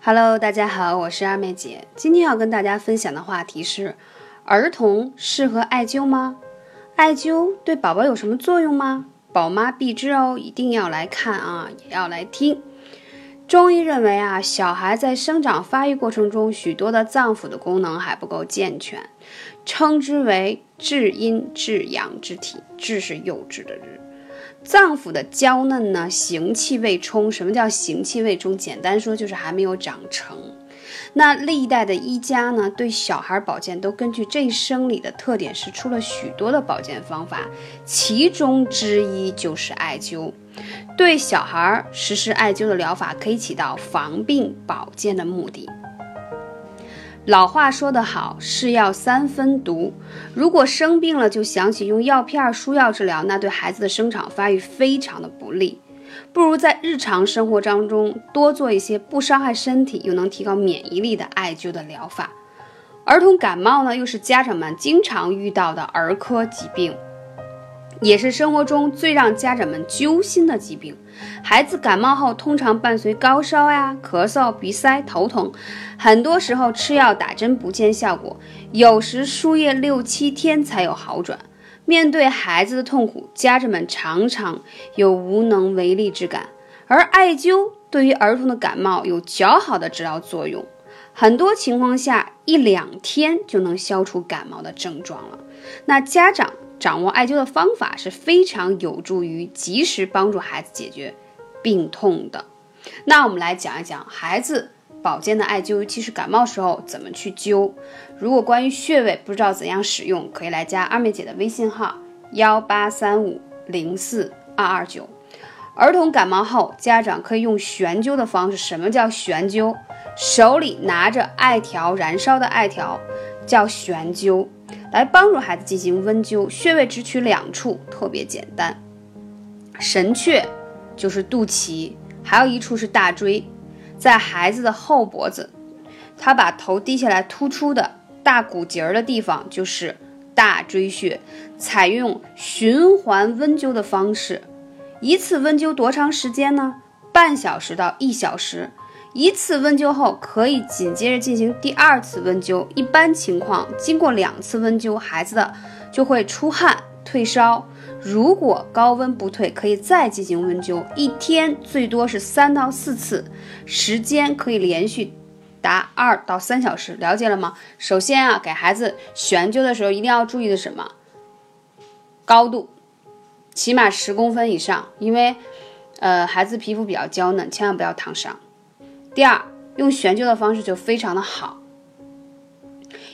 Hello，大家好，我是二妹姐。今天要跟大家分享的话题是：儿童适合艾灸吗？艾灸对宝宝有什么作用吗？宝妈必知哦，一定要来看啊，也要来听。中医认为啊，小孩在生长发育过程中，许多的脏腑的功能还不够健全，称之为至阴至阳之体。至是幼稚的日，脏腑的娇嫩呢，形气未充。什么叫形气未充？简单说就是还没有长成。那历代的医家呢，对小孩保健都根据这一生理的特点，是出了许多的保健方法，其中之一就是艾灸。对小孩实施艾灸的疗法，可以起到防病保健的目的。老话说得好，是药三分毒。如果生病了就想起用药片、输药治疗，那对孩子的生长发育非常的不利。不如在日常生活当中多做一些不伤害身体又能提高免疫力的艾灸的疗法。儿童感冒呢，又是家长们经常遇到的儿科疾病。也是生活中最让家长们揪心的疾病。孩子感冒后，通常伴随高烧呀、咳嗽、鼻塞、头疼，很多时候吃药打针不见效果，有时输液六七天才有好转。面对孩子的痛苦，家长们常常有无能为力之感。而艾灸对于儿童的感冒有较好的治疗作用，很多情况下一两天就能消除感冒的症状了。那家长。掌握艾灸的方法是非常有助于及时帮助孩子解决病痛的。那我们来讲一讲孩子保健的艾灸，尤其是感冒时候怎么去灸。如果关于穴位不知道怎样使用，可以来加二妹姐的微信号幺八三五零四二二九。儿童感冒后，家长可以用悬灸的方式。什么叫悬灸？手里拿着艾条，燃烧的艾条叫悬灸。来帮助孩子进行温灸，穴位只取两处，特别简单。神阙就是肚脐，还有一处是大椎，在孩子的后脖子，他把头低下来突出的大骨节儿的地方就是大椎穴。采用循环温灸的方式，一次温灸多长时间呢？半小时到一小时。一次温灸后，可以紧接着进行第二次温灸。一般情况，经过两次温灸，孩子的就会出汗退烧。如果高温不退，可以再进行温灸，一天最多是三到四次，时间可以连续达二到三小时。了解了吗？首先啊，给孩子悬灸的时候，一定要注意的什么？高度，起码十公分以上，因为呃孩子皮肤比较娇嫩，千万不要烫伤。第二，用悬灸的方式就非常的好，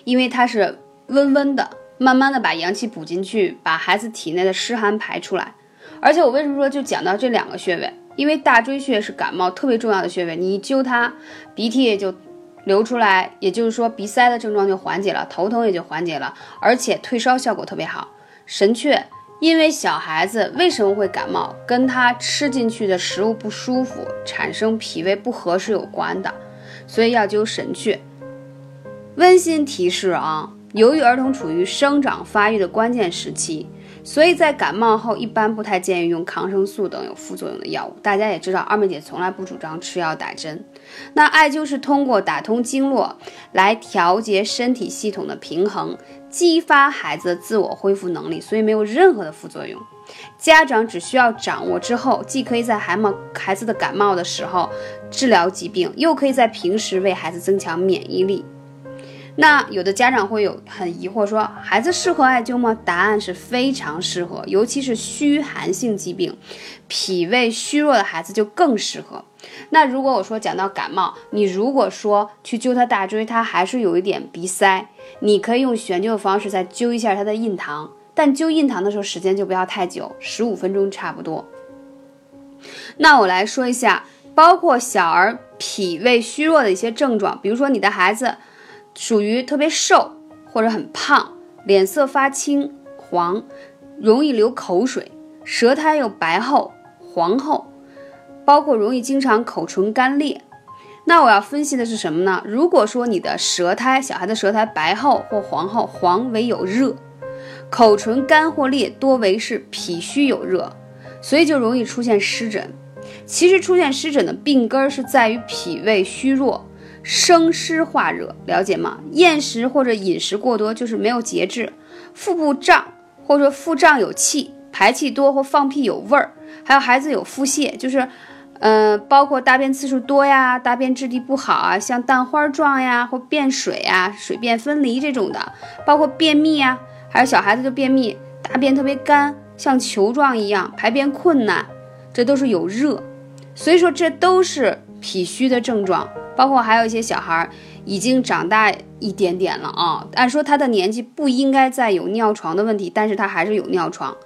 因为它是温温的，慢慢的把阳气补进去，把孩子体内的湿寒排出来。而且我为什么说就讲到这两个穴位？因为大椎穴是感冒特别重要的穴位，你一灸它，鼻涕也就流出来，也就是说鼻塞的症状就缓解了，头疼也就缓解了，而且退烧效果特别好。神阙。因为小孩子为什么会感冒，跟他吃进去的食物不舒服，产生脾胃不和是有关的，所以要灸神阙。温馨提示啊，由于儿童处于生长发育的关键时期。所以在感冒后，一般不太建议用抗生素等有副作用的药物。大家也知道，二妹姐从来不主张吃药打针。那艾灸是通过打通经络来调节身体系统的平衡，激发孩子的自我恢复能力，所以没有任何的副作用。家长只需要掌握之后，既可以在孩冒孩子的感冒的时候治疗疾病，又可以在平时为孩子增强免疫力。那有的家长会有很疑惑，说孩子适合艾灸吗？答案是非常适合，尤其是虚寒性疾病、脾胃虚弱的孩子就更适合。那如果我说讲到感冒，你如果说去灸他大椎，他还是有一点鼻塞，你可以用悬灸的方式再灸一下他的印堂，但灸印堂的时候时间就不要太久，十五分钟差不多。那我来说一下，包括小儿脾胃虚弱的一些症状，比如说你的孩子。属于特别瘦或者很胖，脸色发青黄，容易流口水，舌苔又白厚黄厚，包括容易经常口唇干裂。那我要分析的是什么呢？如果说你的舌苔，小孩的舌苔白厚或黄厚，黄为有热，口唇干或裂，多为是脾虚有热，所以就容易出现湿疹。其实出现湿疹的病根是在于脾胃虚弱。生湿化热，了解吗？厌食或者饮食过多就是没有节制，腹部胀或者说腹胀有气，排气多或放屁有味儿，还有孩子有腹泻，就是，嗯，包括大便次数多呀，大便质地不好啊，像蛋花状呀或便水啊，水便分离这种的，包括便秘啊，还有小孩子的便秘，大便特别干，像球状一样，排便困难，这都是有热，所以说这都是脾虚的症状。包括还有一些小孩已经长大一点点了啊，按说他的年纪不应该再有尿床的问题，但是他还是有尿床，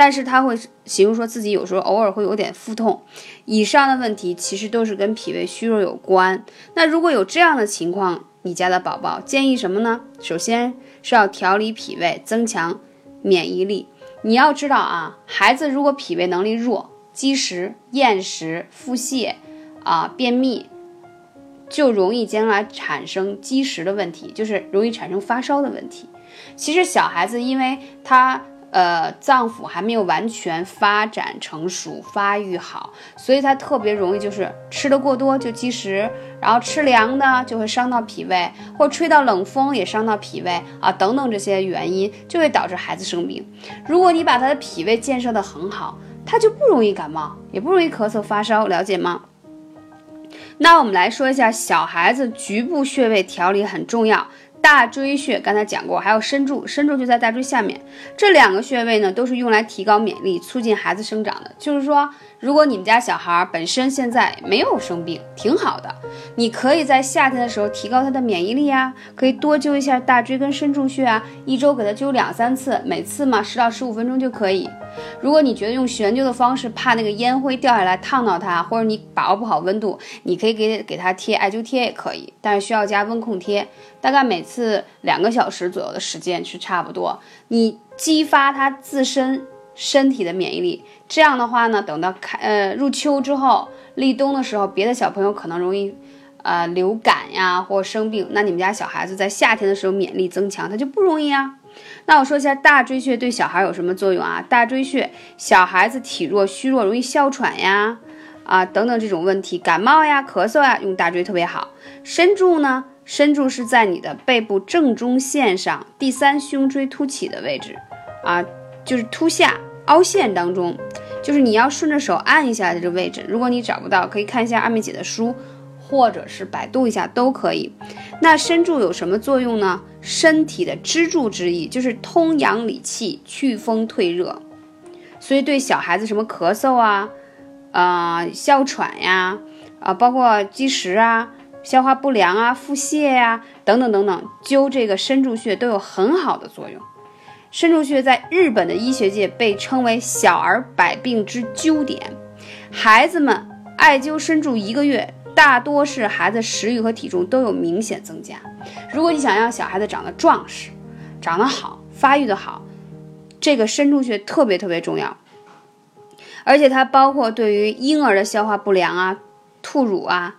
但是他会形容说自己有时候偶尔会有点腹痛，以上的问题其实都是跟脾胃虚弱有关。那如果有这样的情况，你家的宝宝建议什么呢？首先是要调理脾胃，增强免疫力。你要知道啊，孩子如果脾胃能力弱，积食、厌食、腹泻啊、便秘。就容易将来产生积食的问题，就是容易产生发烧的问题。其实小孩子因为他呃脏腑还没有完全发展成熟、发育好，所以他特别容易就是吃的过多就积食，然后吃凉的就会伤到脾胃，或吹到冷风也伤到脾胃啊等等这些原因就会导致孩子生病。如果你把他的脾胃建设的很好，他就不容易感冒，也不容易咳嗽发烧，了解吗？那我们来说一下小孩子局部穴位调理很重要，大椎穴刚才讲过，还有身柱，身柱就在大椎下面，这两个穴位呢都是用来提高免疫力、促进孩子生长的，就是说。如果你们家小孩本身现在没有生病，挺好的，你可以在夏天的时候提高他的免疫力啊，可以多灸一下大椎跟身柱穴啊，一周给他灸两三次，每次嘛十到十五分钟就可以。如果你觉得用悬灸的方式怕那个烟灰掉下来烫到他，或者你把握不好温度，你可以给给他贴艾灸贴也可以，但是需要加温控贴，大概每次两个小时左右的时间是差不多，你激发他自身。身体的免疫力，这样的话呢，等到开呃入秋之后，立冬的时候，别的小朋友可能容易，呃流感呀或生病，那你们家小孩子在夏天的时候免疫力增强，他就不容易啊。那我说一下大椎穴对小孩有什么作用啊？大椎穴，小孩子体弱虚弱，容易哮喘呀，啊等等这种问题，感冒呀、咳嗽呀，用大椎特别好。身柱呢，身柱是在你的背部正中线上第三胸椎凸起的位置，啊就是凸下。凹陷当中，就是你要顺着手按一下这个位置。如果你找不到，可以看一下二妹姐的书，或者是百度一下都可以。那身柱有什么作用呢？身体的支柱之意，就是通阳理气、祛风退热。所以对小孩子什么咳嗽啊、啊哮喘呀、啊包括积食啊、消化不良啊、腹泻呀等等等等，灸这个身柱穴都有很好的作用。身柱穴在日本的医学界被称为小儿百病之灸点。孩子们艾灸身柱一个月，大多是孩子食欲和体重都有明显增加。如果你想让小孩子长得壮实、长得好、发育的好，这个身柱穴特别特别重要。而且它包括对于婴儿的消化不良啊、吐乳啊。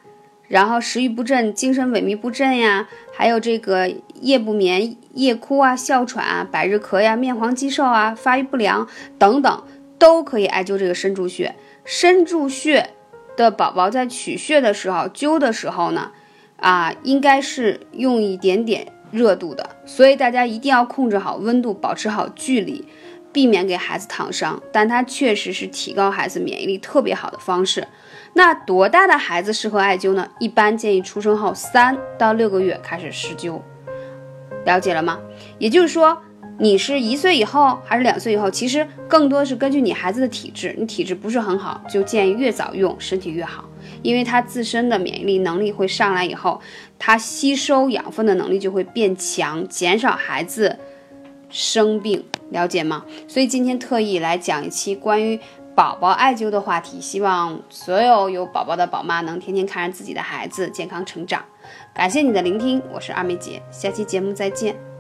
然后食欲不振、精神萎靡不振呀，还有这个夜不眠、夜哭啊、哮喘啊、百日咳呀、面黄肌瘦啊、发育不良等等，都可以艾灸这个身柱穴。身柱穴的宝宝在取穴的时候、灸的时候呢，啊，应该是用一点点热度的，所以大家一定要控制好温度，保持好距离，避免给孩子烫伤。但它确实是提高孩子免疫力特别好的方式。那多大的孩子适合艾灸呢？一般建议出生后三到六个月开始施灸，了解了吗？也就是说，你是一岁以后还是两岁以后，其实更多是根据你孩子的体质，你体质不是很好，就建议越早用身体越好，因为他自身的免疫力能力会上来以后，他吸收养分的能力就会变强，减少孩子生病，了解吗？所以今天特意来讲一期关于。宝宝艾灸的话题，希望所有有宝宝的宝妈能天天看着自己的孩子健康成长。感谢你的聆听，我是二妹姐，下期节目再见。